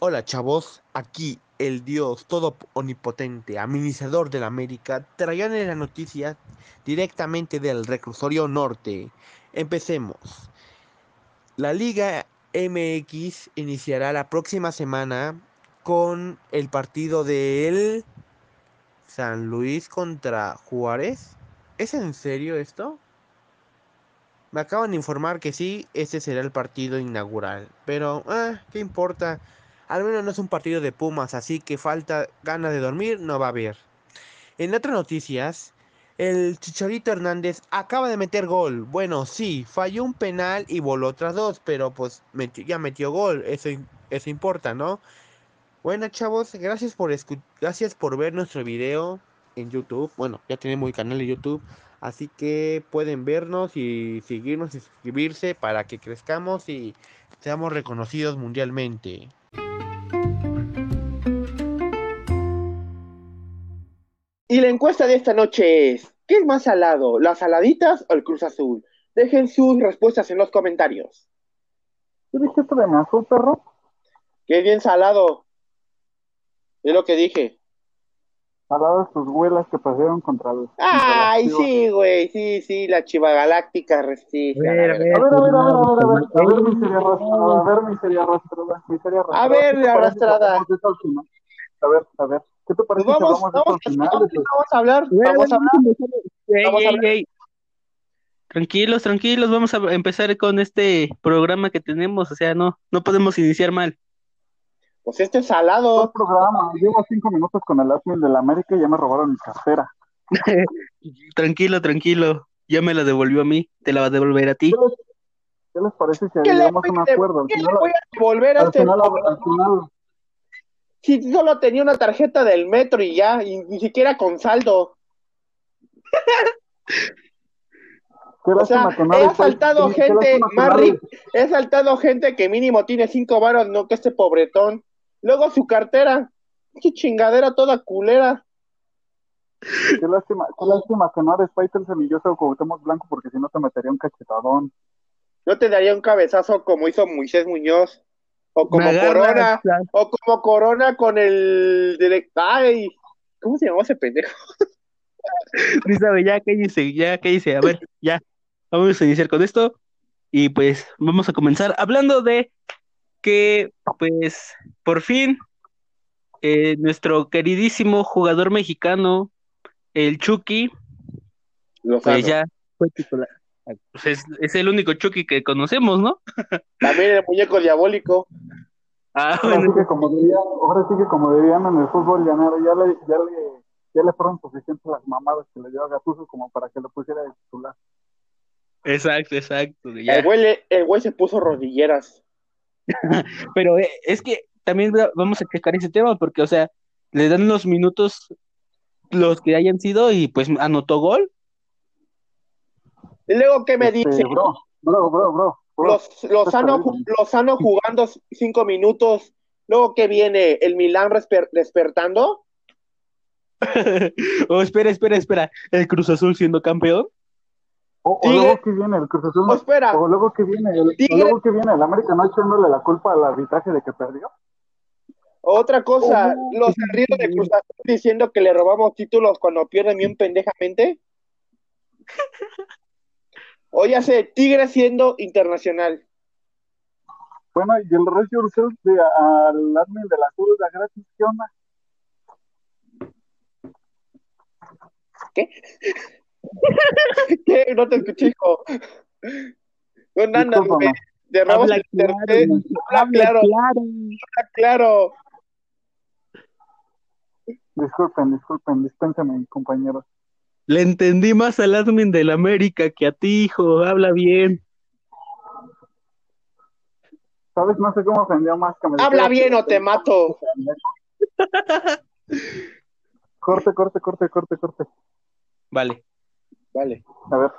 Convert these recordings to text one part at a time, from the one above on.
Hola chavos, aquí el Dios todo omnipotente, administrador de la América, traían la noticia directamente del reclusorio norte. Empecemos. La Liga MX iniciará la próxima semana con el partido del San Luis contra Juárez. ¿Es en serio esto? Me acaban de informar que sí, este será el partido inaugural. Pero, ah, ¿qué importa? Al menos no es un partido de Pumas, así que falta ganas de dormir, no va a haber. En otras noticias, el Chicharito Hernández acaba de meter gol. Bueno, sí, falló un penal y voló otras dos, pero pues ya metió gol. Eso, eso importa, ¿no? Bueno, chavos, gracias por, gracias por ver nuestro video en YouTube. Bueno, ya tenemos el canal de YouTube. Así que pueden vernos y seguirnos y suscribirse para que crezcamos y seamos reconocidos mundialmente. Y la encuesta de esta noche es, ¿qué es más salado, las saladitas o el Cruz Azul? Dejen sus respuestas en los comentarios. ¿Qué dijiste de azul, perro? Que es bien salado. Es lo que dije de sus huelas que pasaron contra los. Ay, sí, güey, sí, sí, la chiva galáctica resiste. A ver, a ver, a ver, a ver, a ver, a ver, miseria arrastrada, a ver, miseria arrastrada, miseria arrastrada. A ver, arrastrada. A ver, a ver, ¿qué te parece pues vamos, si vamos, vamos, final, vamos, a hablar, vamos a hablar. Vamos a hablar. Tranquilos, tranquilos, vamos a empezar con este programa que tenemos, o sea, no, no podemos iniciar mal. Pues este es salado. Programa, llevo cinco minutos con el admin de la América y ya me robaron mi cartera. tranquilo, tranquilo. Ya me la devolvió a mí, te la va a devolver a ti. ¿Qué les, parece si llegamos a un acuerdo? ¿Qué le voy a devolver a este final, al final, Si solo tenía una tarjeta del metro y ya, y ni siquiera con saldo. o sea, he asaltado gente más rica, he asaltado gente que mínimo tiene cinco varos, no que este pobretón. Luego su cartera, qué chingadera toda culera. Qué lástima, qué lástima que no eres Fighter semilloso o Cuauhtémoc Blanco porque si no te metería un cachetadón. Yo te daría un cabezazo como hizo Moisés Muñoz. O como Corona. O como Corona con el directo. Ay, ¿cómo se llamó ese pendejo? sabe, ya, ¿qué dice? Ya, ¿qué dice? A ver, ya. Vamos a iniciar con esto. Y pues vamos a comenzar hablando de que pues por fin eh, nuestro queridísimo jugador mexicano, el Chucky, pues ya fue titular. Pues es, el único Chucky que conocemos, ¿no? También el muñeco diabólico. Ah, ahora, sí que como dirían, ahora sí que como dirían en el fútbol llanero, ya le, ya le, ya le fueron suficientes las mamadas que le dio a Gattuso como para que lo pusiera de titular. Exacto, exacto. El güey, el güey se puso rodilleras. Pero eh, es que también vamos a checar ese tema porque, o sea, le dan los minutos los que hayan sido y pues anotó gol. Y luego, ¿qué me este, dice? Bro, bro, bro, bro. los, los, sano, jugando cinco minutos. Luego, ¿qué viene? ¿El Milán despertando? oh, espera, espera, espera. ¿El Cruz Azul siendo campeón? O, luego que viene el Cruz Azul. O, espera. o luego que viene el, o luego que viene el América no echándole la culpa al arbitraje de que perdió. Otra cosa, los arridos de Cruz Azul diciendo que le robamos títulos cuando pierden bien pendejamente. Oye, hace Tigre siendo internacional. Bueno, y el Yourself de, al admin de la Cruz de gratis, ¿qué onda? ¿Qué? ¿Qué? No te escuché, hijo. No, nada, de habla claro, habla claro, habla claro. Disculpen, disculpen, dispénsame, compañeros. Le entendí más al admin del América que a ti, hijo. Habla bien. ¿Sabes? No sé cómo ofendió más que me Habla bien o te mato. corte, corte, corte, corte, corte. Vale. Vale. A ver,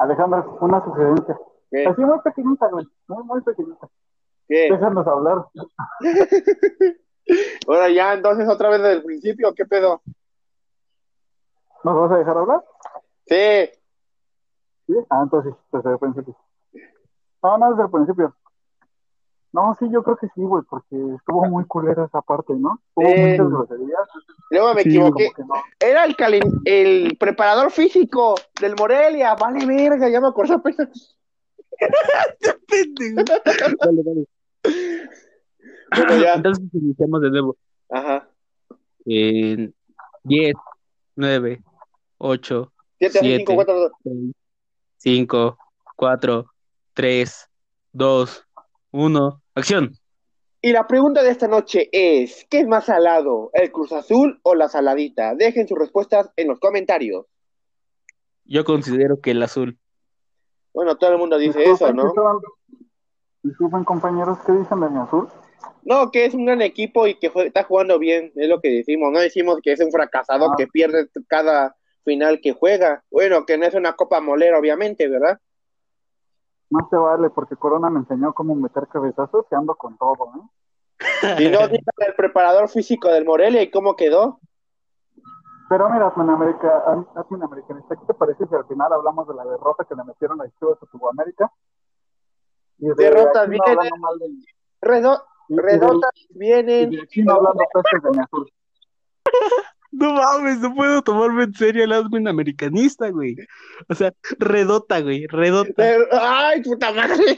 Alejandro, una sugerencia. Así muy pequeñita, güey. Muy, muy pequeñita. ¿Qué? Déjanos hablar. Ahora ya, entonces otra vez desde el principio, ¿qué pedo? ¿Nos vas a dejar hablar? Sí. ¿Sí? Ah, entonces, desde el principio. No, no, desde el principio. No, sí, yo creo que sí, güey, porque estuvo muy culera esa parte, ¿no? Hubo muchas groserías. Luego me equivoqué. Era el, el preparador físico del Morelia. Vale, verga, ya me acordé apenas. vale, vale. Entonces iniciamos de nuevo. Ajá. En 10, 9, 8, 7, 5, 4, 5, 4, 3, 2, 1. Acción. Y la pregunta de esta noche es, ¿qué es más salado, el Cruz Azul o la saladita? Dejen sus respuestas en los comentarios. Yo considero que el azul. Bueno, todo el mundo dice eso, ¿no? Disculpen, compañeros, ¿qué dicen de mi azul? No, que es un gran equipo y que está jugando bien, es lo que decimos. No decimos que es un fracasado ah. que pierde cada final que juega. Bueno, que no es una copa molera, obviamente, ¿verdad? No se vale, porque Corona me enseñó cómo meter cabezazos y ando con todo, ¿eh? Y no el preparador físico del Morelia y cómo quedó. Pero mira, Latinoamericanista, ¿qué te parece si al final hablamos de la derrota que le metieron a Chivas a Sudamérica? Derrotas vienen, redotas vienen. Y no hablando de mi azul. No mames, no puedo tomarme en serio el Admin americanista, güey. O sea, redota, güey, redota. Ay, puta madre.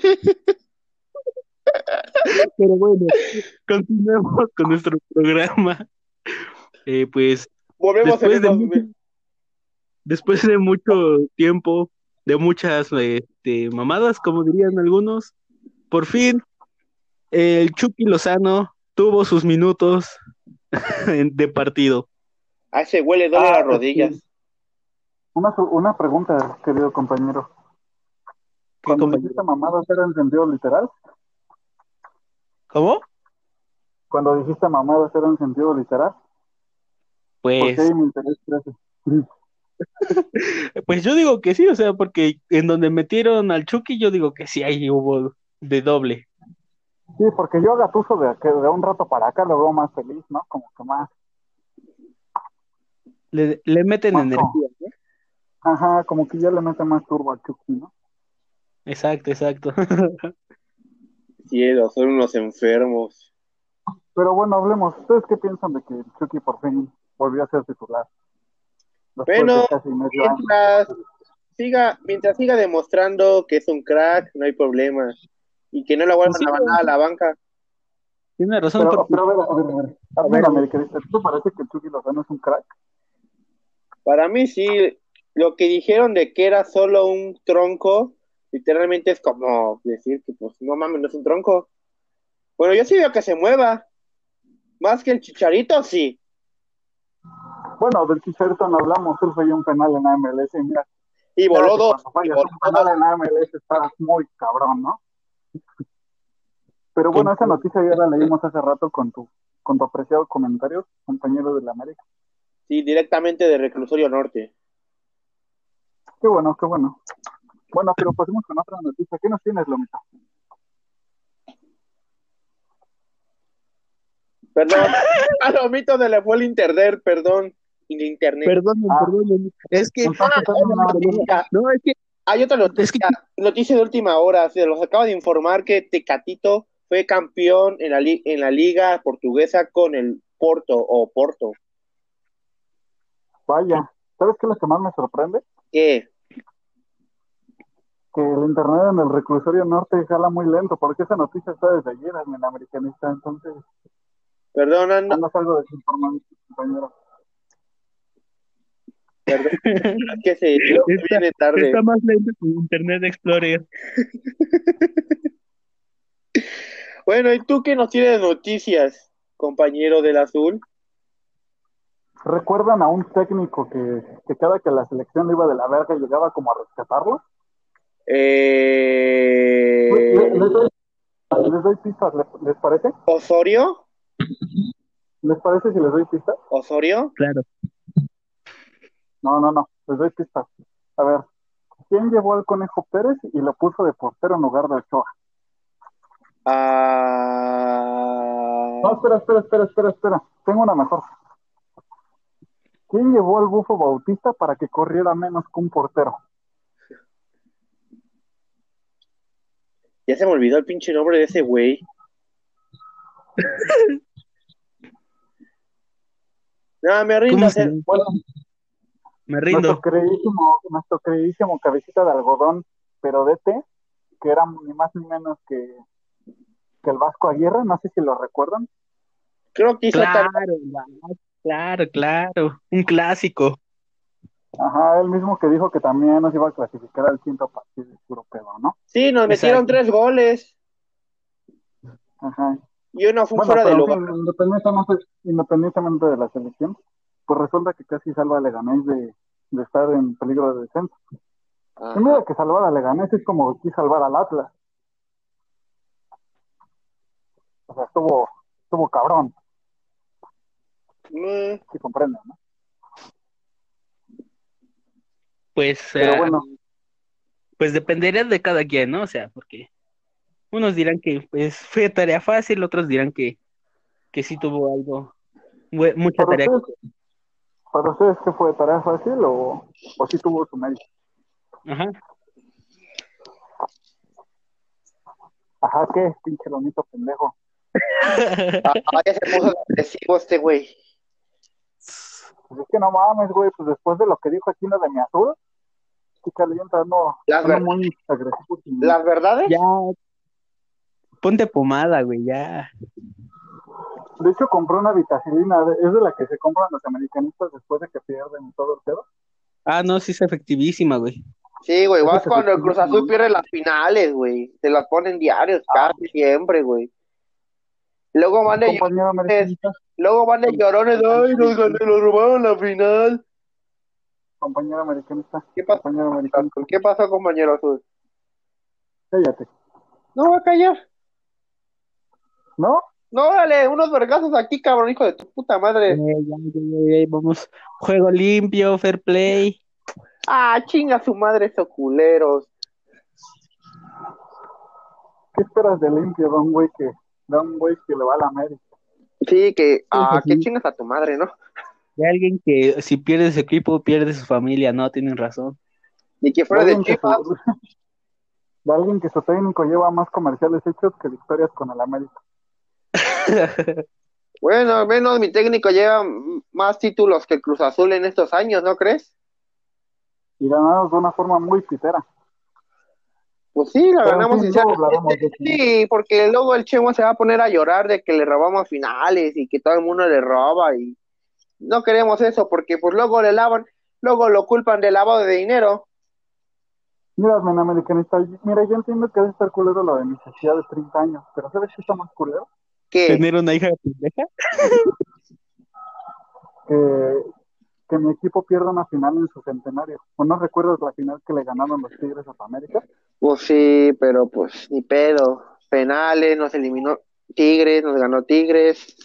Pero bueno, continuemos con nuestro programa. Eh, pues. Volvemos después, de mucho, después de mucho tiempo, de muchas este, mamadas, como dirían algunos, por fin, el Chucky Lozano tuvo sus minutos de partido. Ah, se huele doble las rodillas. Una, una pregunta, querido compañero. Cuando dijiste mamadas era en sentido literal. ¿Cómo? Cuando dijiste mamadas era en sentido literal. Pues. pues yo digo que sí, o sea, porque en donde metieron al Chucky, yo digo que sí, ahí hubo de doble. Sí, porque yo a Gatuso de, de un rato para acá lo veo más feliz, ¿no? Como que más le, le meten energía, ¿no? Ajá, como que ya le mete más turbo al Chucky, ¿no? Exacto, exacto. Cielo, son unos enfermos. Pero bueno, hablemos. ¿Ustedes qué piensan de que Chucky por fin volvió a ser titular? bueno, mientras siga, mientras siga demostrando que es un crack, no hay problema. Y que no la vuelvan a mandar a la banca. Tiene razón. Pero, pero a ver, a ver, a ver. A ver, a ver, ¿tú parece que Chucky Lozano es un crack? Para mí sí, lo que dijeron de que era solo un tronco, literalmente es como decir que pues no mames, no es un tronco. Bueno, yo sí veo que se mueva. Más que el chicharito, sí. Bueno, del chicharito no hablamos, él fue un penal en la MLS y mira. Y voló dos. un penal en la MLS está muy cabrón, ¿no? Pero bueno, esa noticia ya la leímos hace rato con tu, con tu apreciado comentario, compañero de la América. Sí, directamente de Reclusorio Norte. Qué bueno, qué bueno. Bueno, pero pasemos con otra noticia. ¿Qué nos tienes, Lomito? Perdón, a Lomito se le fue el internet, perdón. Internet. Perdón, ah. perdón. Es que. no, es que. Hay otra noticia, noticia de última hora. Se los acaba de informar que Tecatito fue campeón en la, en la liga portuguesa con el Porto o Porto. Vaya, ¿sabes qué es lo que más me sorprende? ¿Qué? Que el internet en el reclusorio norte jala muy lento, porque esa noticia está desde ayer en el americanista, entonces. Perdón, ando. No algo desinformado, compañero. Perdón, que se viene tarde. Está más lento que Internet Explorer. bueno, ¿y tú qué nos tienes noticias, compañero del azul? ¿Recuerdan a un técnico que, cada que la selección iba de la verga llegaba como a rescatarlo? Eh... Les, doy, pistas, ¿les, parece? ¿Osorio? ¿Les parece si les doy pistas? ¿Osorio? Claro. No, no, no, les doy pistas. A ver, ¿quién llevó al Conejo Pérez y lo puso de portero en lugar de Ochoa? Ah... No, espera, espera, espera, espera, espera. Tengo una mejor. ¿Quién llevó al bufo Bautista para que corriera menos que un portero? Ya se me olvidó el pinche nombre de ese güey. no, me rindo. Se... Bueno, me rindo. Nuestro queridísimo, nuestro queridísimo cabecita de algodón, pero DT, que era ni más ni menos que, el Vasco Aguirre, no sé si lo recuerdan. Creo que hizo claro, tal claro, claro, un clásico. Ajá, el mismo que dijo que también nos iba a clasificar al quinto partido europeo, ¿no? Sí, nos metieron tres goles. Ajá. Y uno fue fuera de lugar. Independientemente, independientemente de la selección, pues resulta que casi salva a Leganés de, de estar en peligro de descenso. Y mira que salvar a Leganés es como aquí salvar al Atlas. O sea, estuvo, estuvo cabrón. Mm. Sí, comprendo, ¿no? Pues, Pero bueno. pues dependería de cada quien, ¿no? O sea, porque unos dirán que pues fue tarea fácil, otros dirán que, que sí tuvo algo, mucha tarea. ¿Para ustedes qué fue tarea fácil o, o sí tuvo su mérito? Ajá. Ajá, ¿qué? Pinche lonito pendejo. ah, ya se puso agresivo este güey. Pues es que no mames, güey, pues después de lo que dijo aquí no de mi azul, sí calienta, no, las no muy agresivo. ¿Las verdades? Ya, ponte pomada, güey, ya. De hecho, compró una vitacilina, es de la que se compran los americanistas después de que pierden todo el pedo. Ah, no, sí es efectivísima, güey. Sí, güey, vas cuando el Cruz Azul pierde las finales, güey. Se las ponen diarios, ah. casi siempre, güey. Luego van de llorones, luego van de llorones, ay, nos, nos robaron la final. Compañero americanista. ¿Qué pasó? ¿Qué pasó, compañero azul? Cállate. No voy a callar. ¿No? No, dale, unos vergazos aquí, cabrón, hijo de tu puta madre. Eh, vamos, juego limpio, fair play. Ah, chinga su madre, esos culeros. ¿Qué esperas de limpio, don güey, que, don güey que le va a la América? Sí, que, ah, que chingas a tu madre, ¿no? De alguien que si pierde su equipo, pierde su familia, no, tienen razón. Ni que fuera de, de De alguien que su técnico lleva más comerciales hechos que victorias con el América. bueno, al menos mi técnico lleva más títulos que Cruz Azul en estos años, ¿no crees? Y ganamos de una forma muy pitera. Pues sí, la ganamos Sí, porque luego el Chemo se va a poner a llorar de que le robamos finales y que todo el mundo le roba y no queremos eso porque pues luego le lavan, luego lo culpan de lavado de dinero. Mira, men americanista, mira, yo entiendo que debe estar culero lo de mi necesidad de 30 años, pero ¿sabes qué está más culero? ¿Tener una hija de pendeja? que, que mi equipo pierda una final en su centenario. ¿O no recuerdas la final que le ganaron los Tigres a América? Pues sí, pero pues ni pedo. Penales, nos eliminó Tigres, nos ganó Tigres.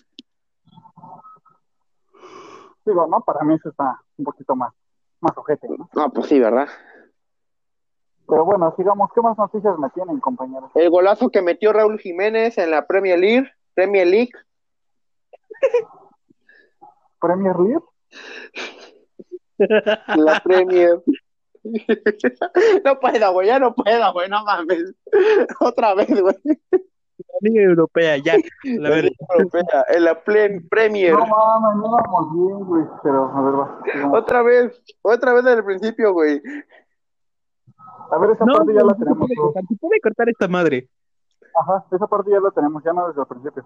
Digo, ¿no? Para mí eso está un poquito más, más ojete, ¿no? No, pues sí, ¿verdad? Pero bueno, sigamos. ¿Qué más noticias me tienen, compañeros? El golazo que metió Raúl Jiménez en la Premier League. Premier League. Premier League. La Premier. No puedo, güey, ya no puedo, güey, no mames. Otra vez, güey. La Liga Europea, ya. La, Liga Europea, en la Premier. No mames, no vamos bien, güey, pero a ver, va. Otra vez, otra vez desde el principio, güey. A ver, esa parte ya la tenemos. Puede cortar esta madre. Ajá, esa parte ya la tenemos, ya no desde el principio.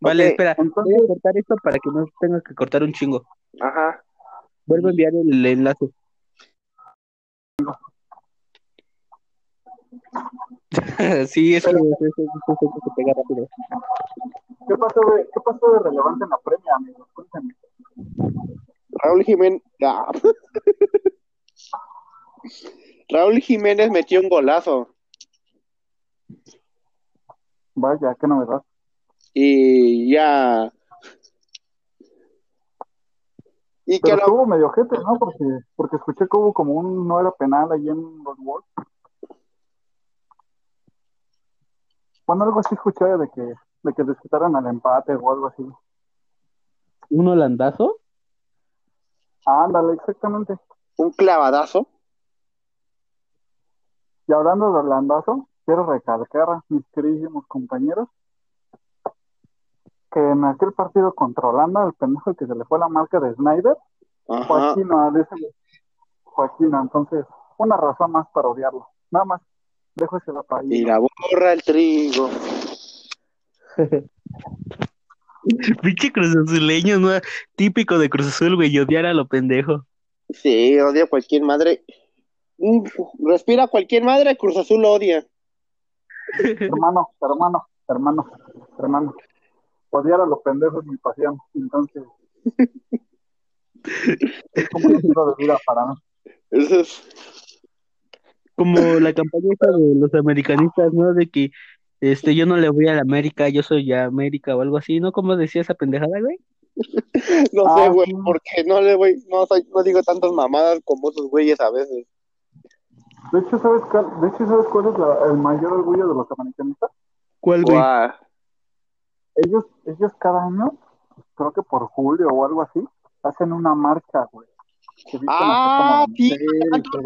Vale, espera, voy a cortar esto para que no tenga que cortar un chingo. Ajá. Vuelvo a enviar el enlace. sí, eso, es que pega rápido. ¿Qué pasó, de, ¿Qué pasó de relevante en la premia, amigos? Cuéntame. Raúl Jiménez. Ah. Raúl Jiménez metió un golazo. Vaya, qué novedad. Y ya. Y Pero que estuvo medio gente, ¿no? Porque, porque escuché que hubo como un no era penal ahí en los World. Bueno, algo así escuché de que, de que al empate o algo así. ¿Un holandazo? Ándale, exactamente. ¿Un clavadazo? Y hablando de holandazo, quiero recalcar a mis queridísimos compañeros que en aquel partido controlando el pendejo que se le fue la marca de Snyder, Joaquín, Joaquín, entonces, una razón más para odiarlo. Nada más, dejo ese ahí. Y la borra el trigo. Pinche Cruz Azuleño, ¿no? Típico de Cruz Azul, güey, odiar a lo pendejo. Sí, odia a cualquier madre. respira cualquier madre, Cruz Azul lo odia. hermano, hermano, hermano, hermano. Odiar a los pendejos mi pasión, entonces. es como un estilo de vida para mí. Eso es. Como la campaña de los americanistas, ¿no? De que este, yo no le voy a la América, yo soy ya América o algo así, ¿no? ¿Cómo decía esa pendejada, güey? no sé, ah, güey, porque no le voy, no, soy, no digo tantas mamadas como esos güeyes a veces. De hecho, ¿sabes cuál, de hecho, ¿sabes cuál es el mayor orgullo de los americanistas? ¿Cuál, güey? Ellos, ellos cada año, creo que por julio o algo así, hacen una marcha, güey. Ah, sí,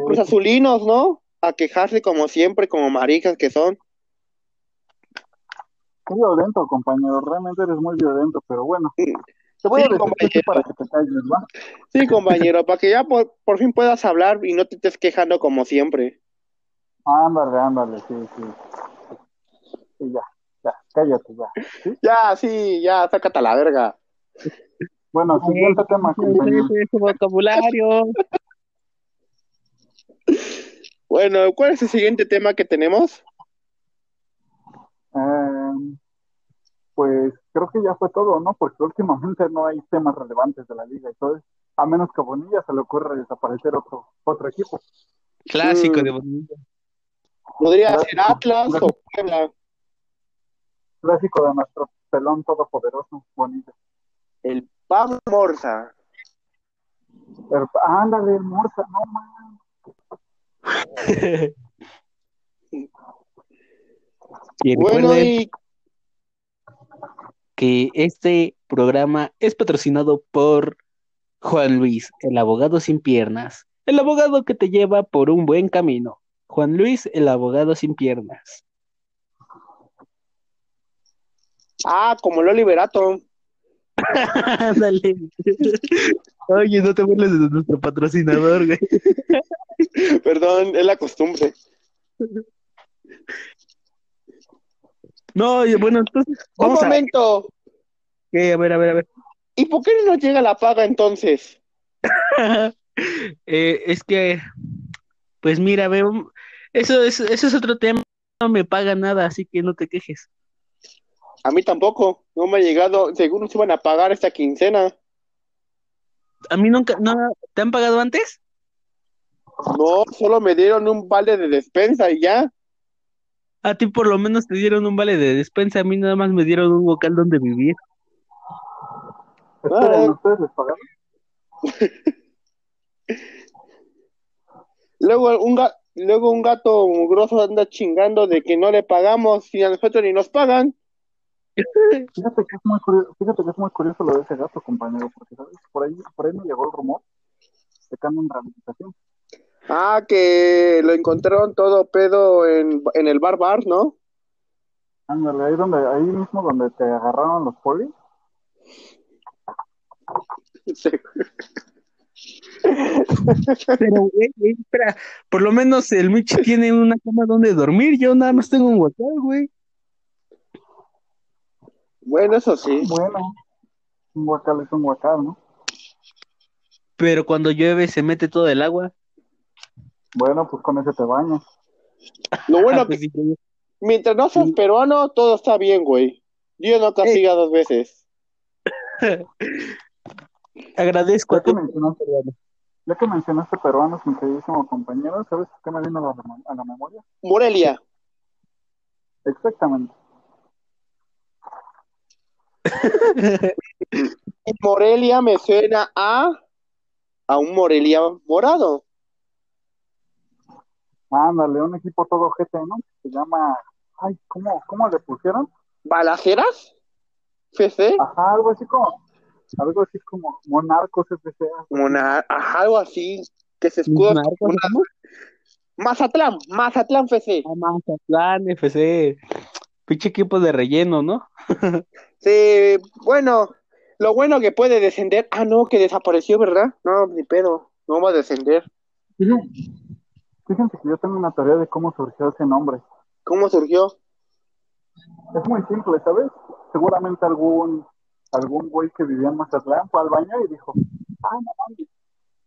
los azulinos, ¿no? A quejarse como siempre, como maricas que son. Qué violento, compañero. Realmente eres muy violento, pero bueno. Te voy a decir para que te calles, ¿va? Sí, compañero, para que ya por, fin puedas hablar y no te estés quejando como siempre. Ándale, ándale, sí, sí. Sí, ya, ya, cállate ya. ¿sí? Ya, sí, ya, sácate a la verga. Bueno, siguiente tema, compañero. vocabulario. Bueno, ¿cuál es el siguiente tema que tenemos? Eh, pues creo que ya fue todo, ¿no? Porque últimamente no hay temas relevantes de la liga y todo. A menos que a Bonilla se le ocurra desaparecer otro, otro equipo. Clásico de Bonilla. Podría ser Atlas o Puebla. Clásico de nuestro pelón todopoderoso, Bonilla. El Pablo Morza. ándale, Morza, no mames. bueno, que este programa es patrocinado por Juan Luis, el abogado sin piernas, el abogado que te lleva por un buen camino. Juan Luis, el abogado sin piernas. Ah, como lo liberato. Dale. Oye, no te burles de nuestro patrocinador, güey. Perdón, es la costumbre. No, bueno, entonces. Un momento. ¿Qué? A ver, a ver, a ver. ¿Y por qué no nos llega la paga entonces? eh, es que, pues mira, veo, eso es, eso es otro tema. No me paga nada, así que no te quejes. A mí tampoco. No me ha llegado. Según se van a pagar esta quincena. A mí nunca. No, ¿Te han pagado antes? No, solo me dieron un vale de despensa y ya. A ti por lo menos te dieron un vale de despensa, a mí nada más me dieron un vocal donde vivir. Ah, ¿ustedes les pagaron? luego, un gato, luego un gato grosso anda chingando de que no le pagamos y a nosotros ni nos pagan. Fíjate que es muy curioso, fíjate que es muy curioso lo de ese gato, compañero, porque ¿sabes? por ahí, por ahí me llegó el rumor de que en rehabilitación. Ah, que lo encontraron todo pedo en, en el bar bar, ¿no? Ándale, ahí donde, ahí mismo donde te agarraron los polis. Sí. Pero, güey, espera, por lo menos el Mitch tiene una cama donde dormir, yo nada más tengo un hotel, güey. Bueno, eso sí. Bueno, un huacal es un huacal, ¿no? Pero cuando llueve se mete todo el agua. Bueno, pues con ese te bañas. Lo bueno ah, pues que mientras no seas peruano, todo está bien, güey. Dios no castiga dos veces. Agradezco ya que, mencionaste, ya que mencionaste peruanos, mi queridísimo compañero, ¿sabes qué me vino a la, a la memoria? Morelia. Exactamente. Morelia me suena a a un Morelia morado. Ándale, un equipo todo GT, ¿no? Se llama, ay, ¿cómo, cómo le pusieron? ¿Balaceras? ¿FC? Ajá, algo así como, algo así como Monarcos FC. Monar ajá, algo así, que se escuda. Mazatlán, Mazatlán FC. Ah, Mazatlán FC. Pinche equipo de relleno, ¿no? Sí, bueno, lo bueno que puede descender. Ah, no, que desapareció, ¿verdad? No, ni pedo, no va a descender. Fíjense que yo tengo una teoría de cómo surgió ese nombre. ¿Cómo surgió? Es muy simple, ¿sabes? Seguramente algún algún güey que vivía en Mazatlán fue al baño y dijo, ah, no mames,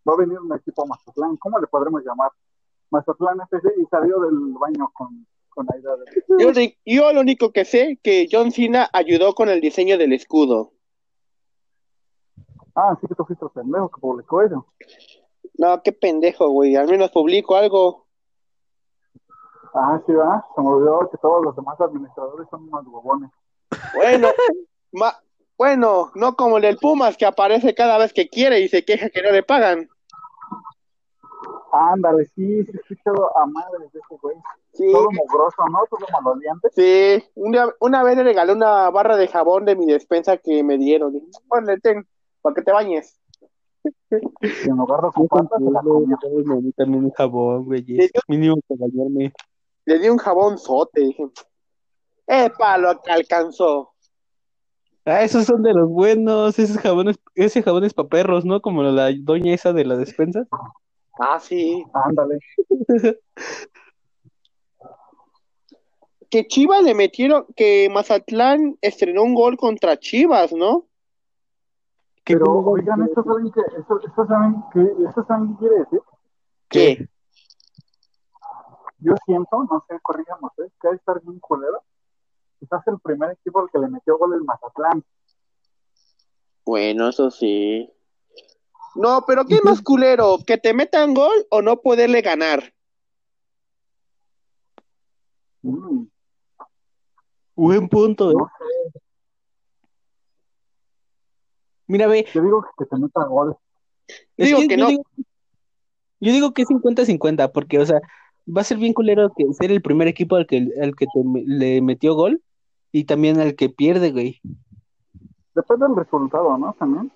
va a venir un equipo a Mazatlán, ¿cómo le podremos llamar? Mazatlán FC y salió del baño con, con de... Yo, lo único que sé que John Cena ayudó con el diseño del escudo. Ah, sí que tú fuiste el pendejo que publicó eso. No, qué pendejo, güey, al menos publico algo. Ah, sí, va, se me olvidó que todos los demás administradores son unos bobones. Bueno, ma bueno, no como el del Pumas que aparece cada vez que quiere y se queja que no le pagan. Ándale, sí, sí, escuchado a madre de ese güey. Sí. Todo mugroso, ¿no? Todo maloliente. Sí, una, una vez le regalé una barra de jabón de mi despensa que me dieron. Bueno, ten, para que te bañes. En lugar de ocuparla, se la comió. también un jabón, güey. Mínimo para bañarme. Le di un jabón sote, dije. Eh, lo que alcanzó. Ah, esos son de los buenos, esos jabones, ese jabón es para perros, ¿no? Como la doña esa de la despensa. Ah, sí. Ándale. que Chivas le metieron, que Mazatlán estrenó un gol contra Chivas, ¿no? Pero, oigan, ¿esto saben que, esto, esto saben que, esto saben qué quiere decir? ¿Qué? Yo siento, no sé, corrígamos, ¿eh? que hay que estar bien culero quizás el primer equipo al que le metió gol el Mazatlán. Bueno, eso sí. No, pero ¿qué más culero? ¿Que te metan gol o no poderle ganar? Mm. Buen punto, ¿eh? Mira, ve. Yo digo que te metan gol. Digo que, no. yo digo que es 50-50, porque, o sea, va a ser bien culero que ser el primer equipo al que, al que te, le metió gol, y también al que pierde, güey. Depende del resultado, ¿no? También.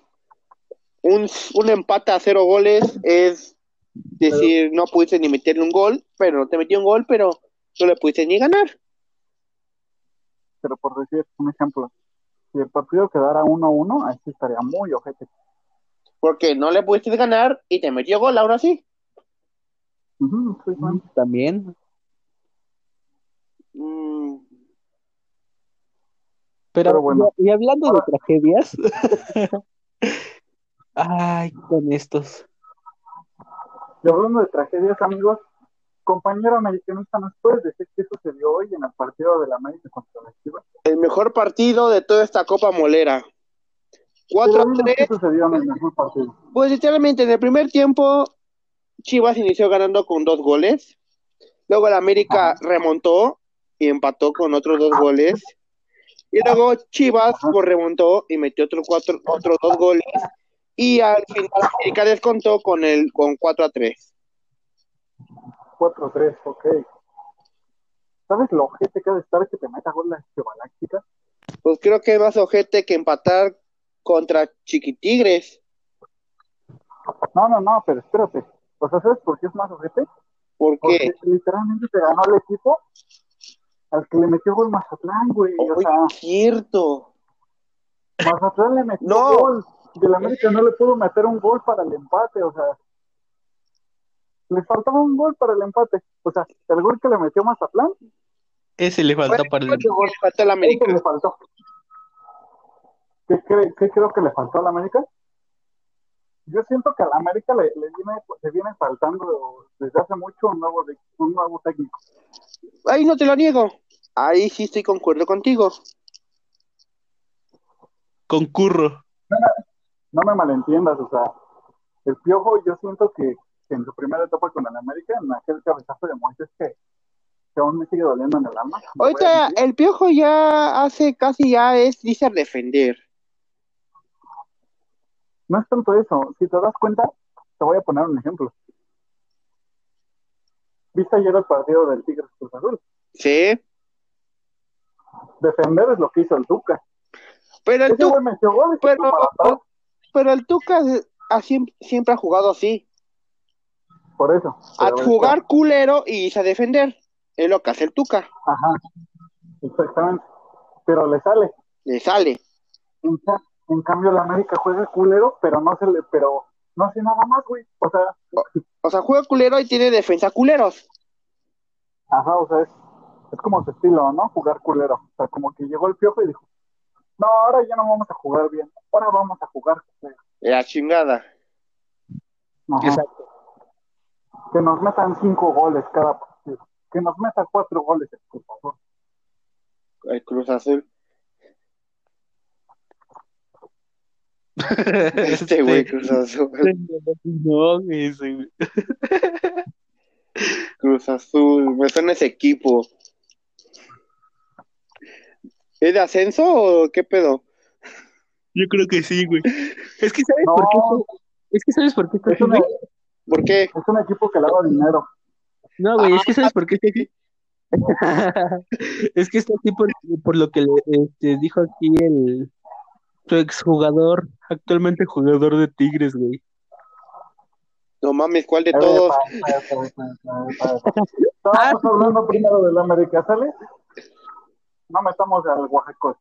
Un, un empate a cero goles es decir, no pudiste ni meterle un gol, pero no te metió un gol, pero no le pudiste ni ganar. Pero por decir un ejemplo, si el partido quedara 1-1, ahí sí estaría muy ojete. Porque no le pudiste ganar y te metió gol, ahora sí. También. Mm, pero, bueno. Y, hablando de tragedias. Ay, con estos. Y hablando de tragedias, amigos, compañero americanista, ¿nos puedes decir qué sucedió hoy en el partido de la América contra la Chivas? El mejor partido de toda esta Copa Molera. 4-3. ¿Qué sucedió en el mejor partido? Pues literalmente en el primer tiempo Chivas inició ganando con dos goles. Luego el América remontó y empató con otros dos goles. Y luego Chivas pues, remontó y metió otro cuatro, otros dos goles. Y al final América descontó con el con 4 a 3. 4 a 3, ok. ¿Sabes lo ojete que ha de estar que te meta gol la Galáctica? Pues creo que es más ojete que empatar contra Chiquitigres. No, no, no, pero espérate. O sea, ¿sabes por qué es más ojete? ¿Por qué? Porque literalmente te ganó el equipo al que le metió gol Mazatlán, güey. o sea, cierto. Mazatlán le metió no. gol. De la América no le pudo meter un gol para el empate, o sea. Le faltaba un gol para el empate. O sea, el gol que le metió Mazatlán. Ese le faltó para el empate. Faltó América. le faltó. ¿Qué, ¿Qué, creo que le faltó a la América? Yo siento que a la América le, le, viene, le viene faltando desde hace mucho un nuevo, un nuevo técnico. Ahí no te lo niego. Ahí sí estoy concuerdo contigo. Concurro. No, me malentiendas, o sea, el Piojo yo siento que, en su primera etapa con el América, en aquel cabezazo de Moisés que, que aún me sigue doliendo en el alma. Ahorita el Piojo ya hace casi ya es, dice defender. No es tanto eso, si te das cuenta, te voy a poner un ejemplo. ¿Viste ayer el partido del Tigres Cruz Azul? Sí defender es lo que hizo el Tuca. Pero el, Tuca, pero, el Tuca siempre ha jugado así. Por eso. A jugar culero y irse a defender. Es lo que hace el Tuca. Ajá. Exactamente. Pero le sale. Le sale. En, cambio, la América juega culero, pero no se le, pero no hace nada más, güey. O sea, o, sea, juega culero y tiene defensa culeros. Ajá, o sea, es, es como su estilo, ¿no? Jugar culero. O sea, como que llegó el piojo y dijo, no, ahora ya no vamos a jugar bien, ahora vamos a jugar. La chingada. Exacto. Que nos metan cinco goles cada partido. Que nos metan cuatro goles, por favor. El Cruz Azul. este güey, Cruz Azul. No, ese Cruz Azul, me suena ese equipo. ¿Es de ascenso o qué pedo? Yo creo que sí, güey. Es que sabes por qué. Es que sabes por qué. Es ¿Por qué? Es un equipo que lava dinero. No, güey, es que sabes por qué está aquí. es que está aquí por, lo que le, este, dijo aquí el su exjugador, actualmente jugador de Tigres, güey. No mames, ¿cuál de todos? Estamos hablando primero del América, ¿sale? No metamos al Oaxaca.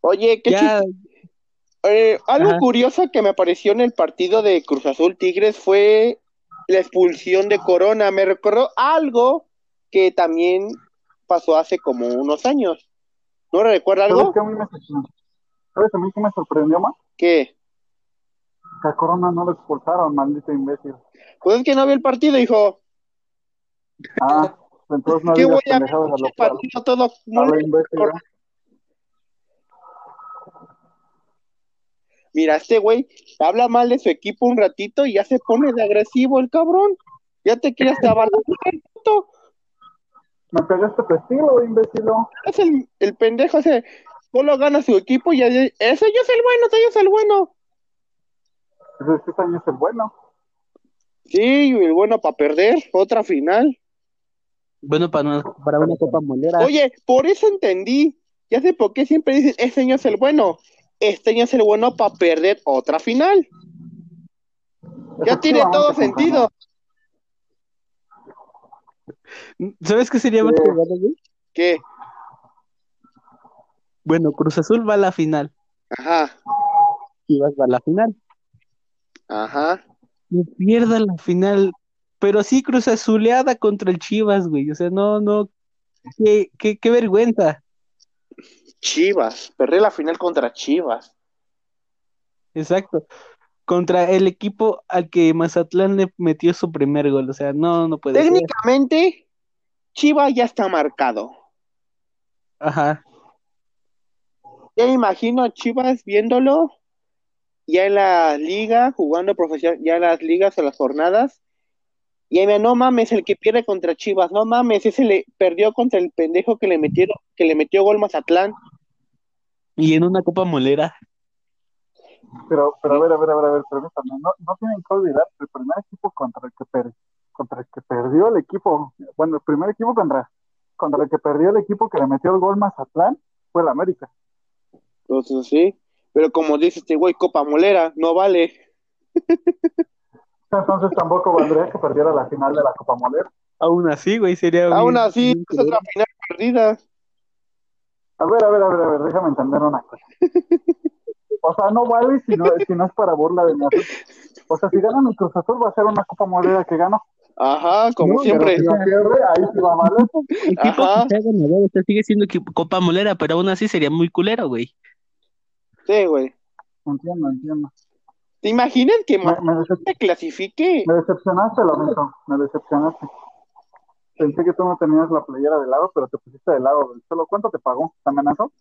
Oye, qué eh, algo curioso que me apareció en el partido de Cruz Azul Tigres fue la expulsión de Corona. Me recordó algo que también pasó hace como unos años. ¿No recuerda algo? ¿Sabes, a mí me, ¿Sabes a mí qué me sorprendió más? ¿Qué? Que a Corona no lo expulsaron, maldito imbécil. Pues es que no vi el partido, hijo. Ah, entonces no ¿Qué voy a ver partido todo? Mira, este güey habla mal de su equipo un ratito y ya se pone de agresivo el cabrón. Ya te quieres acabar Me pegaste tu estilo, imbécil. Es el, el pendejo ese. Solo gana su equipo y ya, ese yo es el bueno, ese yo es el bueno. Ese, ese año es el bueno. Sí, el bueno para perder, otra final. Bueno, para, para una copa molera. Oye, por eso entendí. Ya sé por qué siempre dicen, ese año es el bueno este año es el bueno para perder otra final. Ya tiene todo sentido. ¿Sabes qué sería más ¿Qué? Bueno, Cruz Azul va a la final. Ajá. Chivas va a la final. Ajá. Y pierda la final. Pero sí, Cruz Azuleada contra el Chivas, güey. O sea, no, no. Qué, qué, qué vergüenza. Chivas, perdí la final contra Chivas. Exacto. Contra el equipo al que Mazatlán le metió su primer gol. O sea, no, no puede Técnicamente, Chivas ya está marcado. Ajá. Ya imagino a Chivas viéndolo ya en la liga, jugando profesional, ya en las ligas o las jornadas. Y ahí me, no mames, el que pierde contra Chivas, no mames, ese le perdió contra el pendejo que le metieron, que le metió gol Mazatlán. Y en una copa molera. Pero, pero a ver, a ver, a ver, a ver, permítanme, no, no tienen que olvidar el primer equipo contra el que contra el que perdió el equipo, bueno, el primer equipo contra, contra el que perdió el equipo que le metió el gol Mazatlán fue el América. Entonces sí, pero como dice este güey, Copa Molera, no vale. Entonces tampoco valdría que perdiera la final de la Copa Molera. Aún así, güey, sería. Aún así, es otra final perdida. A ver, a ver, a ver, a ver, déjame entender una cosa. O sea, no vale si no, si no es para burla de nosotros. O sea, si gana mi Cruz Azul va a ser una Copa Molera que gano. Ajá, como siempre. Si la pierde, ahí sí va a valer. Ajá. o sea, sigue siendo Copa Molera, pero aún así sería muy culero, güey. Sí, güey. Entiendo, entiendo. ¿Te imaginas que me, me clasifique? Me decepcionaste, lo mismo, me decepcionaste. Pensé que tú no tenías la playera de lado, pero te pusiste de lado del solo. ¿Cuánto te pagó? ¿Te amenazó?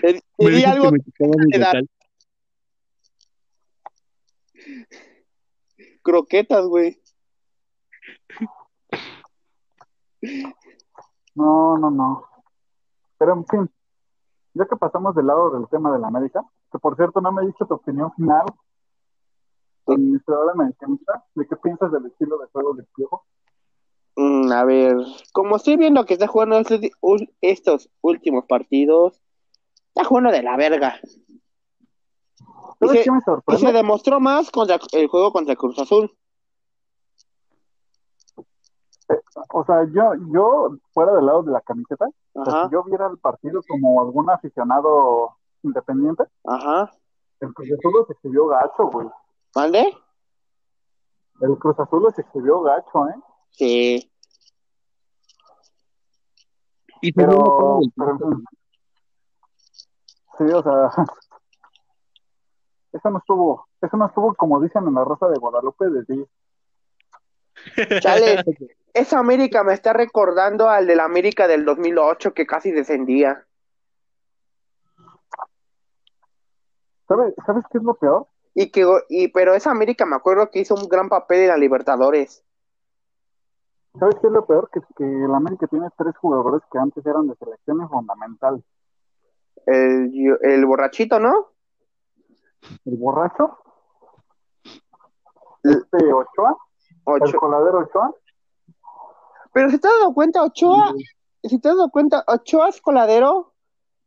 Te, algo Croquetas, güey. No, no, no. Pero en fin, ya que pasamos del lado del tema de la América, que por cierto no me dicho tu opinión final, ¿de qué piensas del estilo de juego del Piojo? Mm, a ver, como estoy viendo que está jugando estos, últimos partidos, está jugando de la verga. ¿Sabes qué me sorprende? Y se demostró más contra el juego contra Cruz Azul. o sea, yo, yo fuera del lado de la camiseta, si yo viera el partido como algún aficionado independiente, Ajá. el Cruz Azul se exhibió gacho, güey. ¿Vale? El Cruz Azul se exhibió gacho, ¿eh? Sí. Y pero, pero, sí, o sea, eso no estuvo, eso no estuvo como dicen en la Rosa de Guadalupe de ti. Chale, esa América me está recordando al de la América del 2008 que casi descendía. ¿Sabes, ¿Sabes qué es lo peor? Y que, y, pero esa América me acuerdo que hizo un gran papel en la Libertadores. ¿Sabes qué es lo peor? Que, que la América tiene tres jugadores que antes eran de selecciones fundamentales. El, el borrachito, ¿no? ¿El borracho? Este Ochoa. ¿El coladero Ochoa? Pero si te has dado cuenta, Ochoa, si te has dado cuenta, Ochoa es coladero,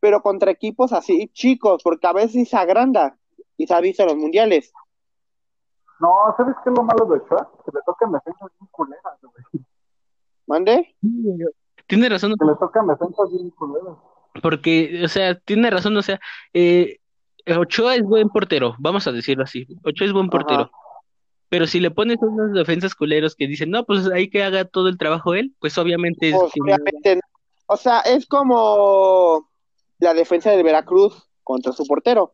pero contra equipos así chicos, porque a veces se agranda y se ha visto en los mundiales. No, ¿sabes qué es lo malo de Ochoa? Que le tocan defensas bien culeras, güey. ¿Mande? Tiene razón. Que le tocan defensas bien culeras. Porque, o sea, tiene razón, o sea, eh, Ochoa es buen portero, vamos a decirlo así. Ochoa es buen portero. Pero si le pones unos defensas culeros que dicen, no, pues hay que haga todo el trabajo él, pues obviamente es. Pues, obviamente, o sea, es como la defensa del Veracruz contra su portero.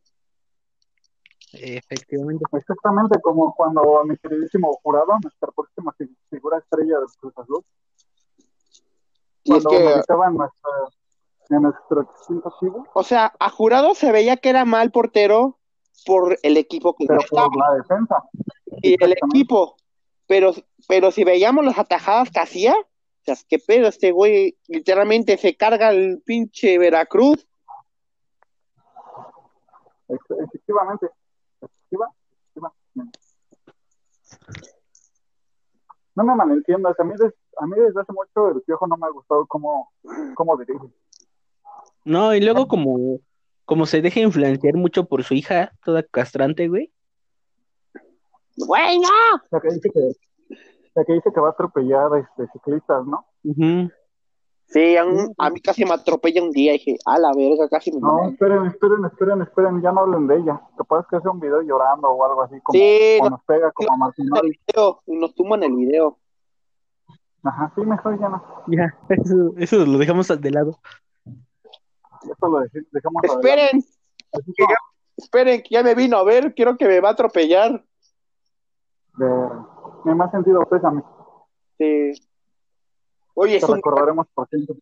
Efectivamente. Exactamente como cuando mi queridísimo jurado, nuestra próxima figura estrella del Cruz Azul, cuando es que... en nuestro O sea, a jurado se veía que era mal portero por el equipo que pero por la defensa. Y el equipo. Pero, pero si veíamos las atajadas que hacía, o sea, qué pedo, este güey literalmente se carga el pinche Veracruz. Efectivamente. Efectiva, No me malentiendas, a mí, a mí desde hace mucho el viejo no me ha gustado cómo, cómo dirige. No, y luego como como se deja influenciar mucho por su hija, toda castrante, güey. ¡Güey, no! La que dice que, que, dice que va a atropellar este, ciclistas, ¿no? Sí, a, mí casi me atropella un día y dije, a la verga, casi me No, esperen, esperen, esperen, esperen, ya no hablen de ella. Te puedes que hacer un video llorando o algo así, como sí, nos pega como a Martinoli. Nos tuman el video. Ajá, sí, mejor ya no. Ya, eso, eso lo dejamos de lado. Esperen, que ya, esperen, que ya me vino a ver, quiero que me va a atropellar. me ha sentido pésame. Sí. Oye, Te recordaremos por ciento.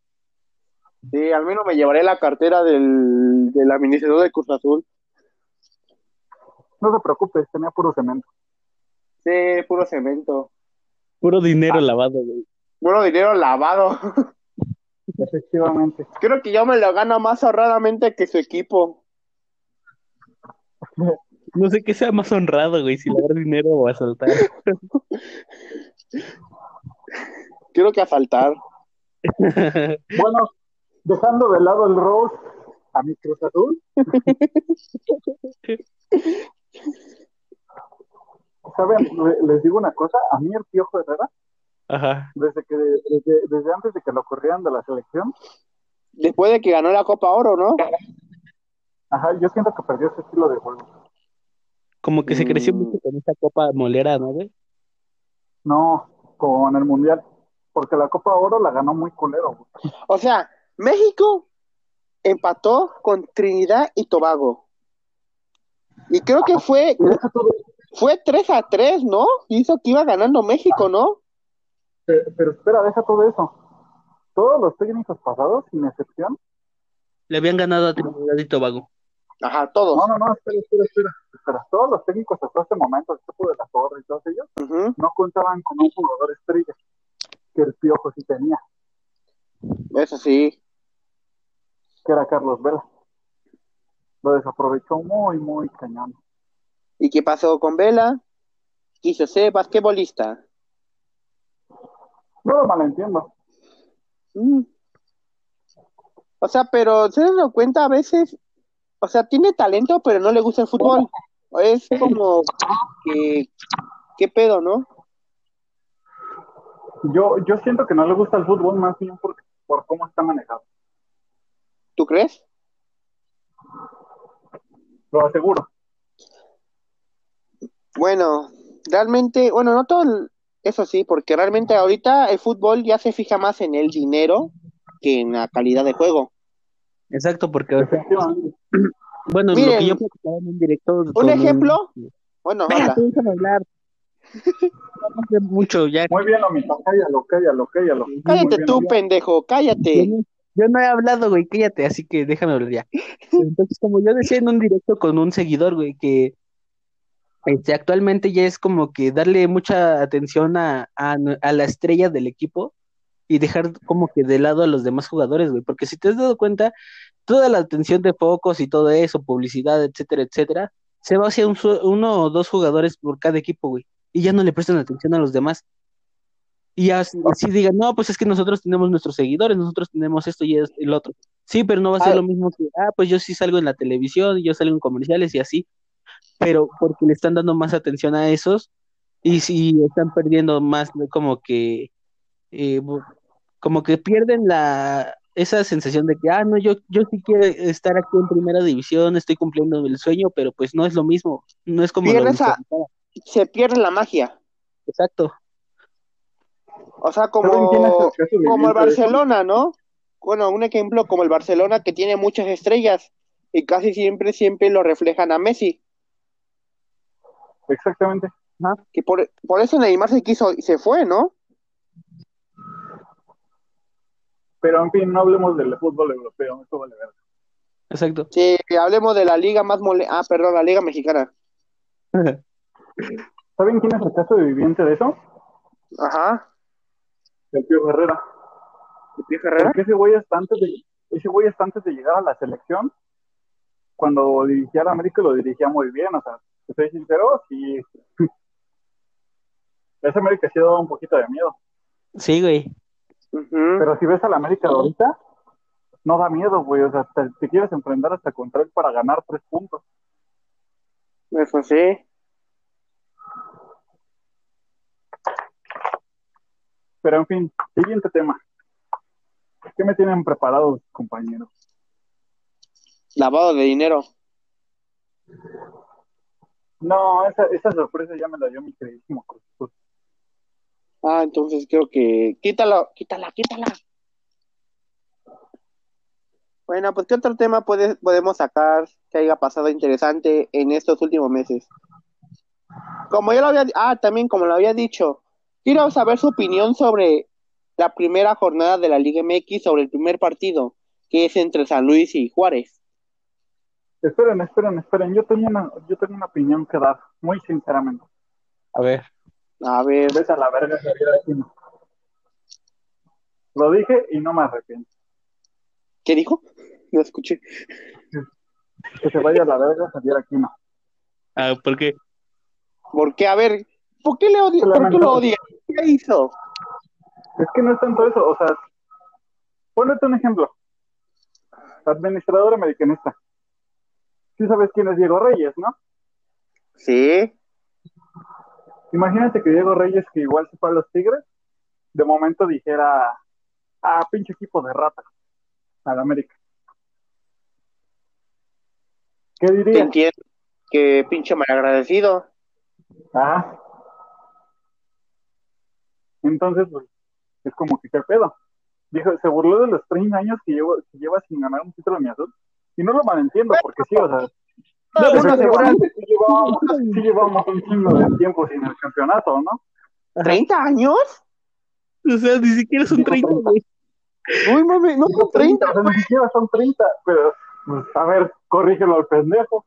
Sí, al menos me llevaré la cartera del, del administrador de Cruz Azul. No te preocupes, tenía puro cemento. Sí, puro cemento. Puro dinero ah. lavado, güey. Puro dinero lavado. Efectivamente. Creo que yo me lo gano más honradamente que su equipo. No sé qué sea más honrado, güey, si le das dinero o asaltar. Creo que asaltar. bueno, dejando de lado el Rose a mi Cruz Azul. ¿Saben? Les digo una cosa, a mí el Piojo Herrera Ajá. Desde que desde, desde, antes de que lo corrieran de la selección. Después de que ganó la Copa Oro, ¿no? Ajá, yo siento que perdió ese estilo de juego. Como que se creció mm. mucho con esa Copa Molera, ¿no, güey? No, con el Mundial. Porque la Copa Oro la ganó muy culero. O sea, México empató con Trinidad y Tobago. Y creo que fue, fue 3 a 3, ¿no? Hizo que iba ganando México, ¿no? Pero, espera, deja todo eso. Todos los técnicos pasados, sin excepción, le habían ganado a Trinidad y Tobago. Ajá, todos. No, no, no, espera, espera, espera. Todos los técnicos hasta este momento, el tipo de la torre y todos ellos, no contaban con un jugador estrella que el Piojo sí tenía. Eso sí. Que era Carlos Vela. Lo desaprovechó muy, muy cañón. ¿Y qué pasó con Vela? Quiso ser basquetbolista. No lo malentiendo. Mm. O sea, pero se dan cuenta a veces, o sea, tiene talento, pero no le gusta el fútbol. Es como que, ¿qué pedo, no? Yo, yo siento que no le gusta el fútbol más bien por, por cómo está manejado. ¿Tú crees? Lo aseguro. Bueno, realmente, bueno, no todo eso sí, porque realmente ahorita el fútbol ya se fija más en el dinero que en la calidad de juego. Exacto, porque bueno, lo que yo platicaba en un directo. Un ejemplo, bueno, hablar. Mucho ya. Muy bien, Omita, cállalo, cállalo, cállalo. Cállate tú, pendejo, cállate. Yo no, he hablado, güey, cállate, así que déjame hablar ya. Entonces, como yo decía en un directo con un seguidor, güey, que este, actualmente ya es como que darle mucha atención a, a, a, la estrella del equipo y dejar como que de lado a los demás jugadores, güey, porque si te has dado cuenta, toda la atención de focos y todo eso, publicidad, etcétera, etcétera, se va hacia un, uno o dos jugadores por cada equipo, güey, y ya no le prestan atención a los demás. Y así, digan, no, pues es que nosotros tenemos nuestros seguidores, nosotros tenemos esto y el otro. Sí, pero no va a ser lo mismo que, ah, pues yo sí salgo en la televisión, yo salgo en comerciales y así, pero porque le están dando más atención a esos y si están perdiendo más como que, eh, como que pierden la, esa sensación de que, ah, no, yo, yo sí quiero estar aquí en primera división, estoy cumpliendo el sueño, pero pues no es lo mismo, no es como... se pierde la magia. Exacto. O sea, como, como el Barcelona, ¿no? Bueno, un ejemplo como el Barcelona que tiene muchas estrellas y casi siempre, siempre lo reflejan a Messi. Exactamente. Que por, por eso Neymar se quiso y se fue, ¿no? Pero en fin, no hablemos del fútbol europeo, eso vale ver. Exacto. Sí, hablemos de la liga más mole... Ah, perdón, la liga mexicana. ¿Saben quién es el caso de viviente de eso? Ajá. El Pío Herrera. ¿El Pío Herrera? Porque ese güey hasta antes de, ese güey hasta antes de llegar a la selección, cuando dirigía a América lo dirigía muy bien, o sea, soy sincero, sí. Ese América sí dado un poquito de miedo. Sí, güey. Pero si ves a la América de ahorita, no da miedo, güey. O sea, te, quieres enfrentar hasta contra él para ganar tres puntos. Eso sí. Pero en fin, siguiente tema. ¿Qué me tienen preparados, compañeros? Lavado de dinero. No, esa, esa sorpresa ya me la dio mi queridísimo Cruz. Ah, entonces creo que quítala, quítala, quítala. Bueno, pues ¿qué otro tema puede, podemos sacar que haya pasado interesante en estos últimos meses? Como ya lo había, ah, también como lo había dicho, quiero saber su opinión sobre la primera jornada de la Liga MX sobre el primer partido, que es entre San Luis y Juárez. Esperen, esperen, esperen, yo tengo una, yo tengo una opinión que dar, muy sinceramente. A ver. A ver. Vete a la verga aquí no. Lo dije y no me arrepiento. ¿Qué dijo? No escuché. Que se vaya a la verga aquí no. Ah, ¿por qué? ¿Por qué? A ver, ¿por qué le odia? ¿Por qué lo odia? ¿Qué hizo? Es que no es tanto eso, o sea, ponete un ejemplo. Administrador americanista. Sí sabes quién es Diego Reyes, ¿no? Sí. Imagínate que Diego Reyes, que igual se fue a los Tigres, de momento dijera, ah, pinche equipo de rata, al América. ¿Qué diría? Entiendo que pinche malagradecido. Ah. Entonces, pues, es como que qué pedo. Dijo, se burló de los 30 años que, llevo, que lleva sin ganar un título de mi azul. Y no lo malentiendo, porque sí, o sea, no, bueno, seguramente sí llevábamos, sí llevábamos un chingo de tiempo sin el campeonato, ¿no? ¿30 años? O sea, ni siquiera son 30, güey. Uy, mami, no son 30. O sea, ni siquiera son 30, pero, pues, a ver, corrígelo al pendejo.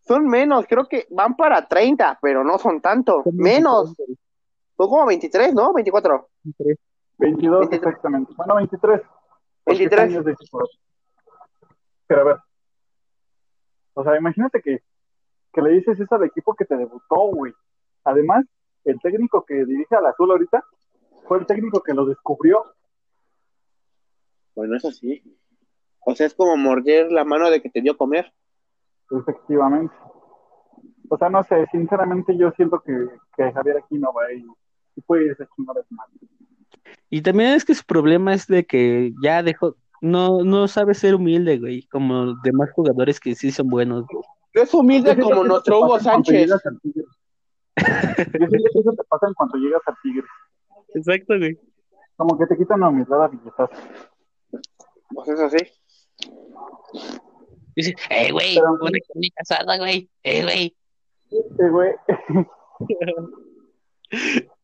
Son menos, creo que van para 30, pero no son tanto. menos. Son como 23, ¿no? 24. 23. 22, exactamente. Bueno, 23. 23. Pero a ver, o sea, imagínate que, le dices eso al equipo que te debutó, güey. Además, el técnico que dirige al azul ahorita fue el técnico que lo descubrió. Bueno, eso sí. O sea, es como morder la mano de que te dio comer. Efectivamente. O sea, no sé, sinceramente yo siento que, que Javier Aquino va y, y puede también es que su problema es de que ya dejó, no, no sabe ser humilde, güey, como los demás jugadores que sí son buenos. Güey. Es humilde como nuestro Hugo Sánchez. Yo siento que eso te pasa en cuanto llegas al Tigre. Exacto, güey. Como que te quitan la humildad a billetazo. Pues es así. Dice, eh, güey, Pero, una carnita asada, güey. Eh, güey. Eh, güey.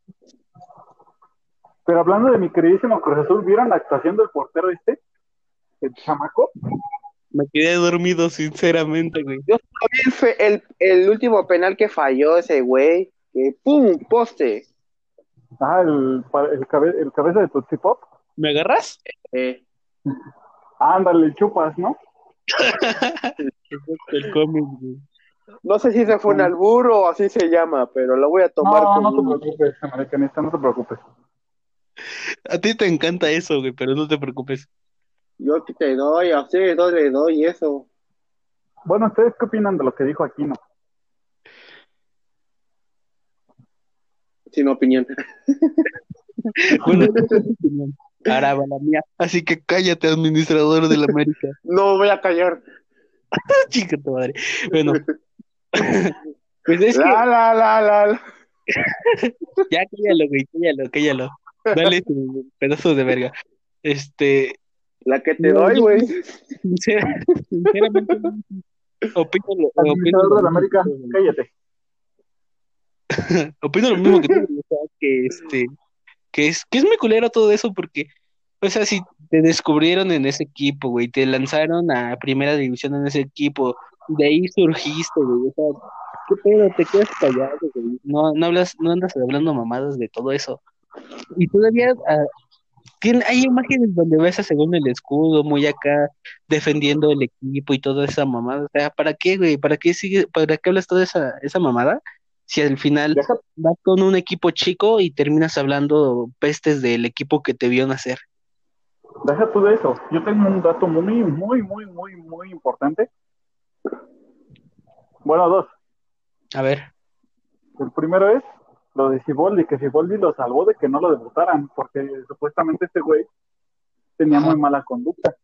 Pero hablando de mi queridísimo Cruz Azul, ¿vieron la actuación del portero este? El chamaco. Me quedé dormido, sinceramente, güey. Yo fue el, el último penal que falló ese güey. Que ¡pum! Poste. Ah, el, el, el cabeza de Tootsie Pop. ¿Me agarras? Eh. Ándale, chupas, ¿no? el cómic, güey. No sé si se fue un albur o así se llama, pero lo voy a tomar. No, no te preocupes, americanista, no te preocupes. A ti te encanta eso, güey, pero no te preocupes. Yo aquí te doy, así le doy eso. Bueno, ¿ustedes qué opinan de lo que dijo Aquino? Sin opinión. bueno, opinión. Ahora va la mía. Así que cállate, administrador de la América. No voy a callar. Chica tu madre. Bueno. pues es la, que... la, la, la, ya cállalo, güey, cállalo, cállalo. Dale tu pedazo de verga. Este. La que te doy, güey. sinceramente, opino lo, opino de la América, cállate. opino lo mismo que tú, que este que es, que es muy culero todo eso porque, o sea, si te descubrieron en ese equipo, güey, te lanzaron a primera división en ese equipo, de ahí surgiste, güey, o sea, qué pedo, te quedas callado, güey, no, no hablas, no andas hablando mamadas de todo eso. Y todavía ah, tiene, hay imágenes donde ves a según el escudo, muy acá, defendiendo el equipo y toda esa mamada, o sea, ¿para qué, güey? ¿Para qué sigue, para qué hablas toda esa, esa mamada? si al final vas con un equipo chico y terminas hablando pestes del equipo que te vio nacer. Deja tú de eso. Yo tengo un dato muy, muy, muy, muy, muy importante. Bueno, dos. A ver. El primero es lo de Siboldi, que Siboldi lo salvó de que no lo debutaran, porque supuestamente este güey tenía muy mala conducta.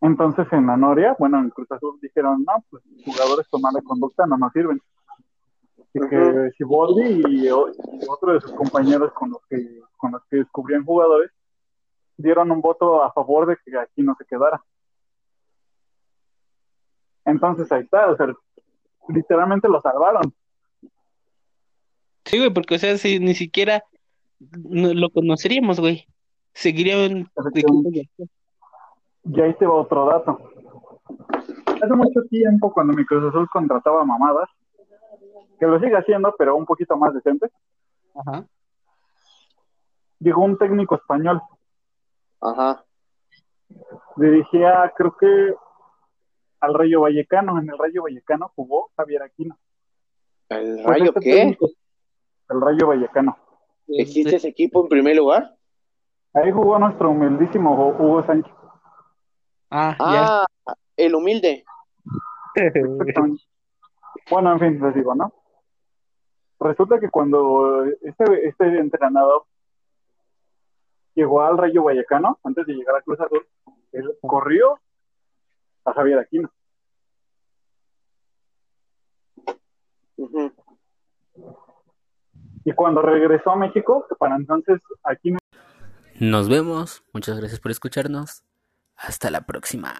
Entonces en la Noria, bueno, en Cruz Azul dijeron, no, pues jugadores con mala conducta no nos sirven y que Siboldi y, otro de sus compañeros con los que con los que descubrían jugadores dieron un voto a favor de que aquí no se quedara. Entonces ahí está, o sea, literalmente lo salvaron. Sí, güey, porque o sea, si ni siquiera lo conoceríamos, güey. Seguirían Y ahí te va otro dato. Hace mucho tiempo, cuando mi Azul contrataba mamadas, que lo sigue haciendo, pero un poquito más decente. Ajá. Llegó un técnico español. Ajá. Dirigía, creo que al Rayo Vallecano. En el Rayo Vallecano jugó Javier Aquino. ¿El pues Rayo este qué? El Rayo Vallecano. ¿Existe ese equipo en primer lugar? Ahí jugó nuestro humildísimo Hugo Sánchez. Ah, ah el humilde. bueno, en fin, les digo, ¿no? Resulta que cuando este, este entrenador llegó al Rayo Vallecano, antes de llegar a Cruz Azul, él corrió a Javier Aquino. Y cuando regresó a México, para entonces Aquino... Nos vemos, muchas gracias por escucharnos. Hasta la próxima.